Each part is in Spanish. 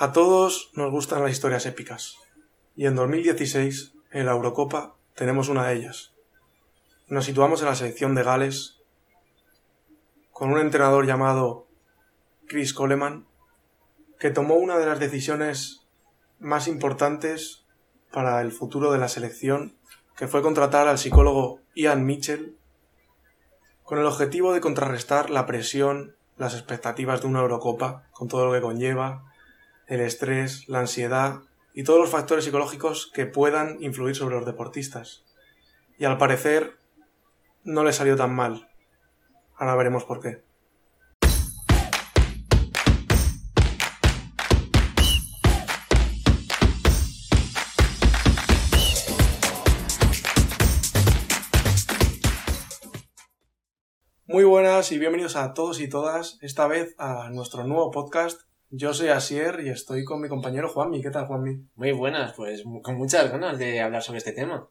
A todos nos gustan las historias épicas. Y en 2016, en la Eurocopa, tenemos una de ellas. Nos situamos en la selección de Gales, con un entrenador llamado Chris Coleman, que tomó una de las decisiones más importantes para el futuro de la selección, que fue contratar al psicólogo Ian Mitchell, con el objetivo de contrarrestar la presión, las expectativas de una Eurocopa, con todo lo que conlleva, el estrés, la ansiedad y todos los factores psicológicos que puedan influir sobre los deportistas. Y al parecer no le salió tan mal. Ahora veremos por qué. Muy buenas y bienvenidos a todos y todas, esta vez a nuestro nuevo podcast yo soy Asier y estoy con mi compañero Juanmi. ¿Qué tal, Juanmi? Muy buenas, pues con muchas ganas de hablar sobre este tema.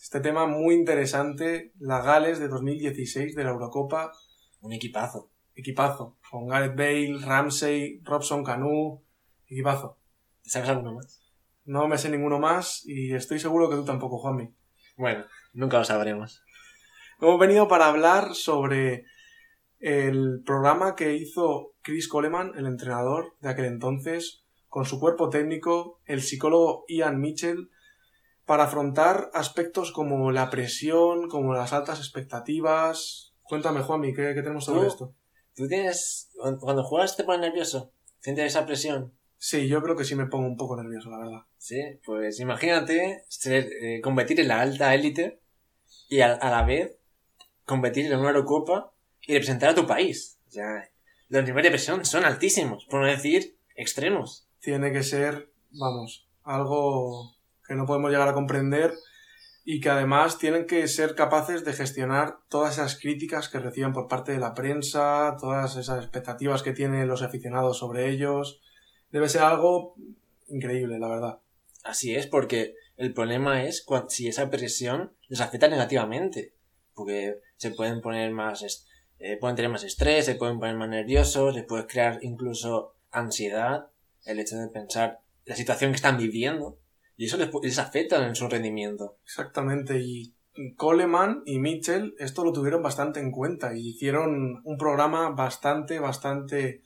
Este tema muy interesante, la Gales de 2016 de la Eurocopa. Un equipazo. Equipazo. Con Gareth Bale, Ramsey, Robson Canu. Equipazo. ¿Te sabes alguno más? No me sé ninguno más y estoy seguro que tú tampoco, Juanmi. Bueno, nunca lo sabremos. Hemos venido para hablar sobre el programa que hizo Chris Coleman, el entrenador de aquel entonces, con su cuerpo técnico, el psicólogo Ian Mitchell, para afrontar aspectos como la presión, como las altas expectativas. Cuéntame, Juanmi, ¿qué, qué tenemos sobre esto? ¿Tú tienes, cuando juegas te pones nervioso? ¿Sientes esa presión? Sí, yo creo que sí me pongo un poco nervioso, la verdad. Sí, pues imagínate ser, eh, competir en la alta élite y a, a, la vez competir en una Eurocopa y representar a tu país. O sea, los niveles de presión son altísimos, por no decir extremos. Tiene que ser, vamos, algo que no podemos llegar a comprender y que además tienen que ser capaces de gestionar todas esas críticas que reciben por parte de la prensa, todas esas expectativas que tienen los aficionados sobre ellos. Debe ser algo increíble, la verdad. Así es, porque el problema es si esa presión les afecta negativamente, porque se pueden poner más eh, pueden tener más estrés, se pueden poner más nerviosos, se puede crear incluso ansiedad, el hecho de pensar la situación que están viviendo, y eso les, afecta en su rendimiento. Exactamente, y Coleman y Mitchell esto lo tuvieron bastante en cuenta y hicieron un programa bastante, bastante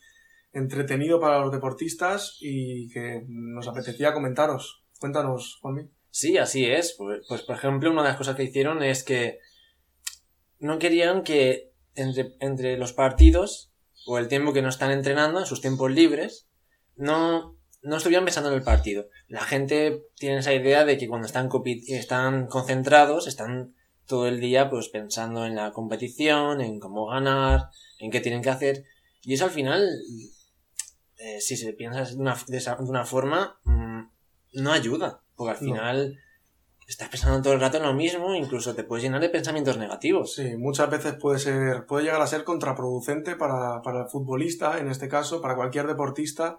entretenido para los deportistas y que nos apetecía comentaros. Cuéntanos, Juanmi. Sí, así es. Pues, pues, por ejemplo, una de las cosas que hicieron es que no querían que entre, los partidos o el tiempo que no están entrenando, en sus tiempos libres, no, no estuvieran pensando en el partido. La gente tiene esa idea de que cuando están, están concentrados, están todo el día pues pensando en la competición, en cómo ganar, en qué tienen que hacer. Y eso al final, eh, si se piensa de una, de una forma, mm, no ayuda. Porque al final estás pensando todo el rato en lo mismo, incluso te puedes llenar de pensamientos negativos. Sí, muchas veces puede ser, puede llegar a ser contraproducente para, para el futbolista, en este caso, para cualquier deportista.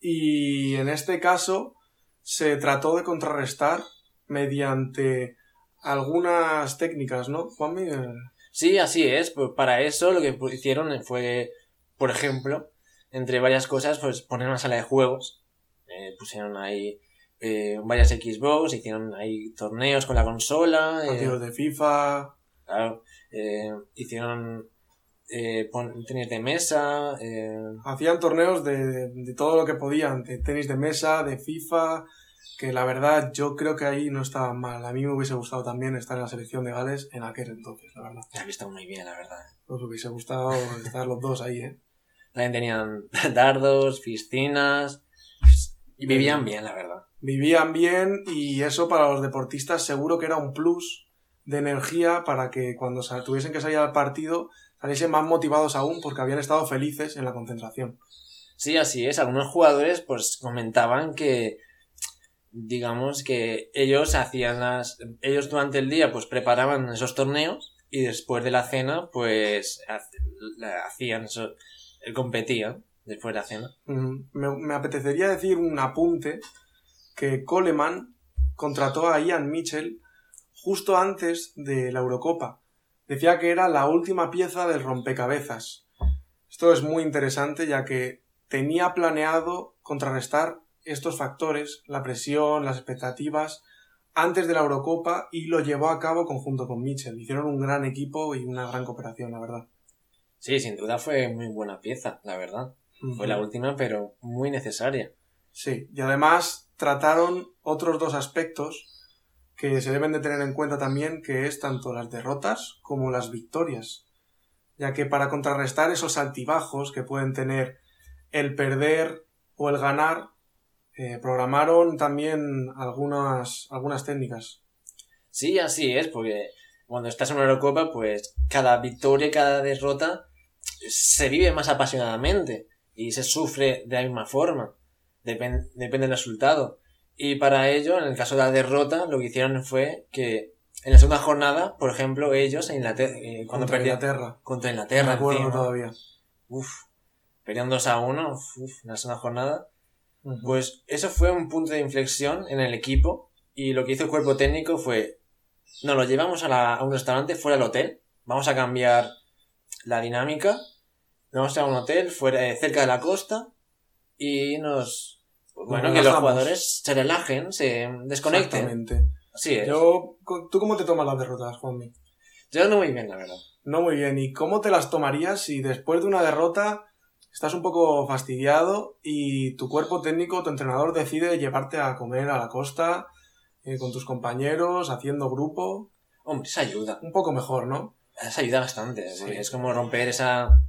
Y en este caso se trató de contrarrestar mediante algunas técnicas, ¿no, Juan Miguel? Sí, así es. Pues para eso lo que hicieron fue, por ejemplo, entre varias cosas, pues poner una sala de juegos. Eh, pusieron ahí eh, varias Xbox, hicieron ahí torneos con la consola. Eh, Partidos de FIFA. Claro. Eh, hicieron eh, tenis de mesa. Hacían torneos de, de, todo lo que podían, de tenis de mesa, de FIFA, que la verdad yo creo que ahí no estaba mal. A mí me hubiese gustado también estar en la selección de Gales en aquel entonces, la verdad. Ha visto muy bien, la verdad. Nos hubiese gustado estar los dos ahí, ¿eh? También tenían dardos, piscinas. Y vivían bien, la verdad vivían bien y eso para los deportistas seguro que era un plus de energía para que cuando tuviesen que salir al partido saliesen más motivados aún porque habían estado felices en la concentración. Sí, así es. Algunos jugadores pues comentaban que digamos que ellos hacían las ellos durante el día pues preparaban esos torneos y después de la cena pues hacían eso competían después de la cena. me, me apetecería decir un apunte que Coleman contrató a Ian Mitchell justo antes de la Eurocopa. Decía que era la última pieza del rompecabezas. Esto es muy interesante ya que tenía planeado contrarrestar estos factores, la presión, las expectativas, antes de la Eurocopa y lo llevó a cabo conjunto con Mitchell. Hicieron un gran equipo y una gran cooperación, la verdad. Sí, sin duda fue muy buena pieza, la verdad. Fue la última, pero muy necesaria. Sí, y además trataron otros dos aspectos que se deben de tener en cuenta también, que es tanto las derrotas como las victorias, ya que para contrarrestar esos altibajos que pueden tener el perder o el ganar, eh, programaron también algunas, algunas técnicas. Sí, así es, porque cuando estás en una Eurocopa, pues cada victoria y cada derrota se vive más apasionadamente y se sufre de la misma forma. depende del resultado. Y para ello, en el caso de la derrota, lo que hicieron fue que en la segunda jornada, por ejemplo, ellos en Inglaterra, eh, cuando contra Inglaterra. Contra Inglaterra. Me acuerdo todavía. Uf. Perdieron 2 a 1, uf, en la segunda jornada. Pues eso fue un punto de inflexión en el equipo. Y lo que hizo el cuerpo técnico fue, nos lo llevamos a, la, a un restaurante fuera del hotel. Vamos a cambiar la dinámica. Vamos a un hotel fuera, eh, cerca de la costa. Y nos, bueno, que los jugadores se relajen, se desconecten. Exactamente. Así es. Yo, ¿Tú cómo te tomas las derrotas, Juanmi? Yo no muy bien, la verdad. No muy bien. ¿Y cómo te las tomarías si después de una derrota estás un poco fastidiado y tu cuerpo técnico, tu entrenador decide llevarte a comer a la costa eh, con tus compañeros, haciendo grupo? Hombre, esa ayuda. Un poco mejor, ¿no? Esa ayuda bastante. Es como romper esa,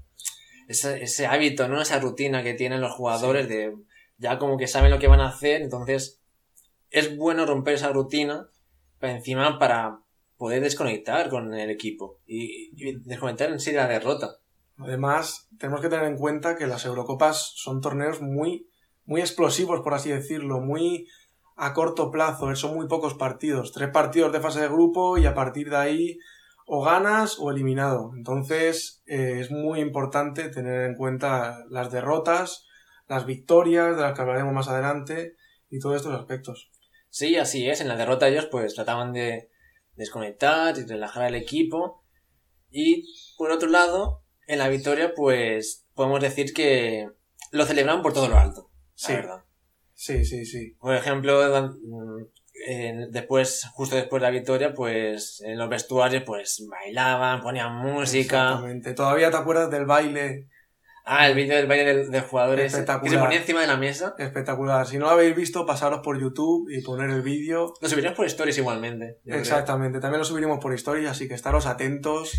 ese, ese hábito, ¿no? Esa rutina que tienen los jugadores de ya como que saben lo que van a hacer, entonces es bueno romper esa rutina para encima para poder desconectar con el equipo y, desconectar en sí la derrota. Además, tenemos que tener en cuenta que las Eurocopas son torneos muy, muy explosivos, por así decirlo, muy a corto plazo, son muy pocos partidos, tres partidos de fase de grupo y a partir de ahí o ganas o eliminado. Entonces eh, es muy importante tener en cuenta las derrotas las victorias, de las que hablaremos más adelante, y todos estos aspectos. Sí, así es. En la derrota ellos pues trataban de desconectar y relajar al equipo. Y por otro lado, en la victoria pues podemos decir que lo celebraban por todo lo alto. Sí. verdad. Sí, sí, sí. Por ejemplo, después, justo después de la victoria, pues en los vestuarios pues bailaban, ponían música. Exactamente. ¿Todavía te acuerdas del baile Ah, el vídeo del baile de, jugadores Espectacular. que se ponía encima de la mesa. Espectacular. Si no lo habéis visto, pasaros por YouTube y poner el vídeo. Lo subiremos por stories igualmente. Exactamente, también lo subiremos por stories, así que estaros atentos.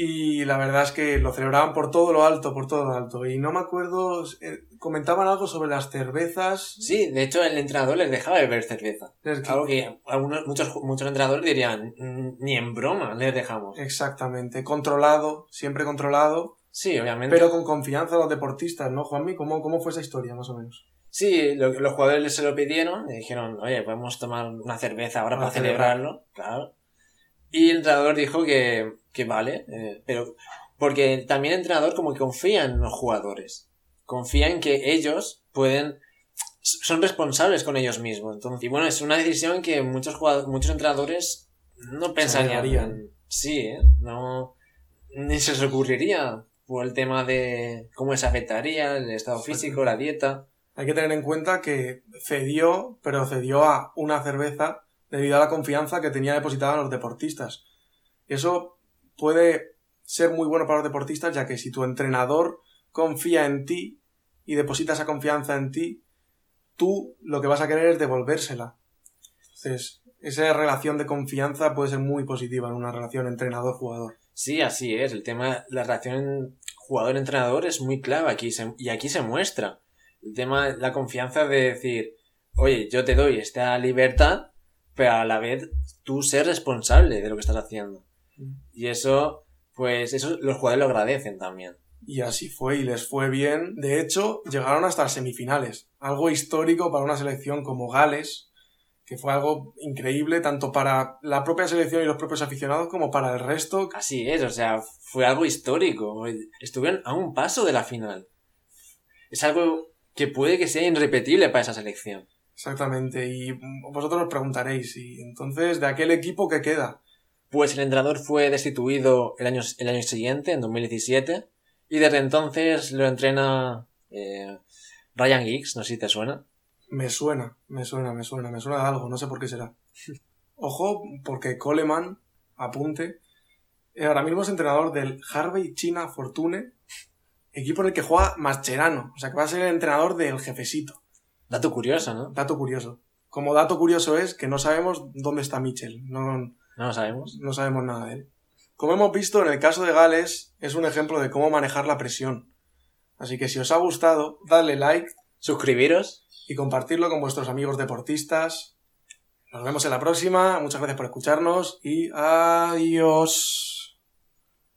Y la verdad es que lo celebraban por todo lo alto, por todo lo alto. Y no me acuerdo, eh, comentaban algo sobre las cervezas. Sí, de hecho el entrenador les dejaba beber cerveza. Algo que algunos, muchos, muchos entrenadores dirían, mm, ni en broma les dejamos. Exactamente, controlado, siempre controlado. Sí, obviamente. Pero con confianza a los deportistas, ¿no, Juanmi? ¿Cómo, cómo fue esa historia, más o menos? Sí, los jugadores se lo pidieron y dijeron, oye, podemos tomar una cerveza ahora para, celebrarlo. Claro. Y el entrenador dijo que, que vale, eh, pero porque también el entrenador como que confía en los jugadores. Confía en que ellos pueden son responsables con ellos mismos. Entonces, y bueno, es una decisión que muchos jugadores, muchos entrenadores no pensarían. Sí, ¿eh? no ni se les ocurriría por el tema de cómo les afectaría el estado físico, la dieta. Hay que tener en cuenta que cedió, pero cedió a una cerveza debido a la confianza que tenía depositada en los deportistas. Eso puede ser muy bueno para los deportistas, ya que si tu entrenador confía en ti y deposita esa confianza en ti, tú lo que vas a querer es devolvérsela. Entonces, esa relación de confianza puede ser muy positiva en una relación entrenador-jugador. Sí, así es. El tema, la relación jugador-entrenador es muy clave aquí y aquí se muestra. El tema, la confianza de decir, oye, yo te doy esta libertad, pero a la vez tú ser responsable de lo que estás haciendo. Mm. Y eso, pues, eso los jugadores lo agradecen también. Y así fue, y les fue bien. De hecho, llegaron hasta las semifinales. Algo histórico para una selección como Gales, que fue algo increíble tanto para la propia selección y los propios aficionados como para el resto. Así es, o sea, fue algo histórico. Estuvieron a un paso de la final. Es algo que puede que sea irrepetible para esa selección. Exactamente, y vosotros os preguntaréis, ¿y entonces de aquel equipo qué queda? Pues el entrenador fue destituido el año, el año siguiente, en 2017, y desde entonces lo entrena Eh, Ryan Giggs, no sé si te suena. Me suena, me suena, me suena, me suena de algo, no sé por qué será. Ojo, porque Coleman, apunte, ahora mismo es entrenador del Harvey China Fortune, equipo en el que juega Mascherano, o sea que va a ser el entrenador del jefecito. Dato curioso, ¿no? Dato curioso. Como dato curioso es que no sabemos dónde está Mitchell, no, No lo sabemos. no sabemos nada de él. Como hemos visto, en el caso de Gales es un ejemplo de cómo manejar la presión. Así que si os ha gustado, dadle like Suscribiros. y compartirlo con vuestros amigos deportistas. Nos vemos en la próxima. Muchas gracias por escucharnos y adiós.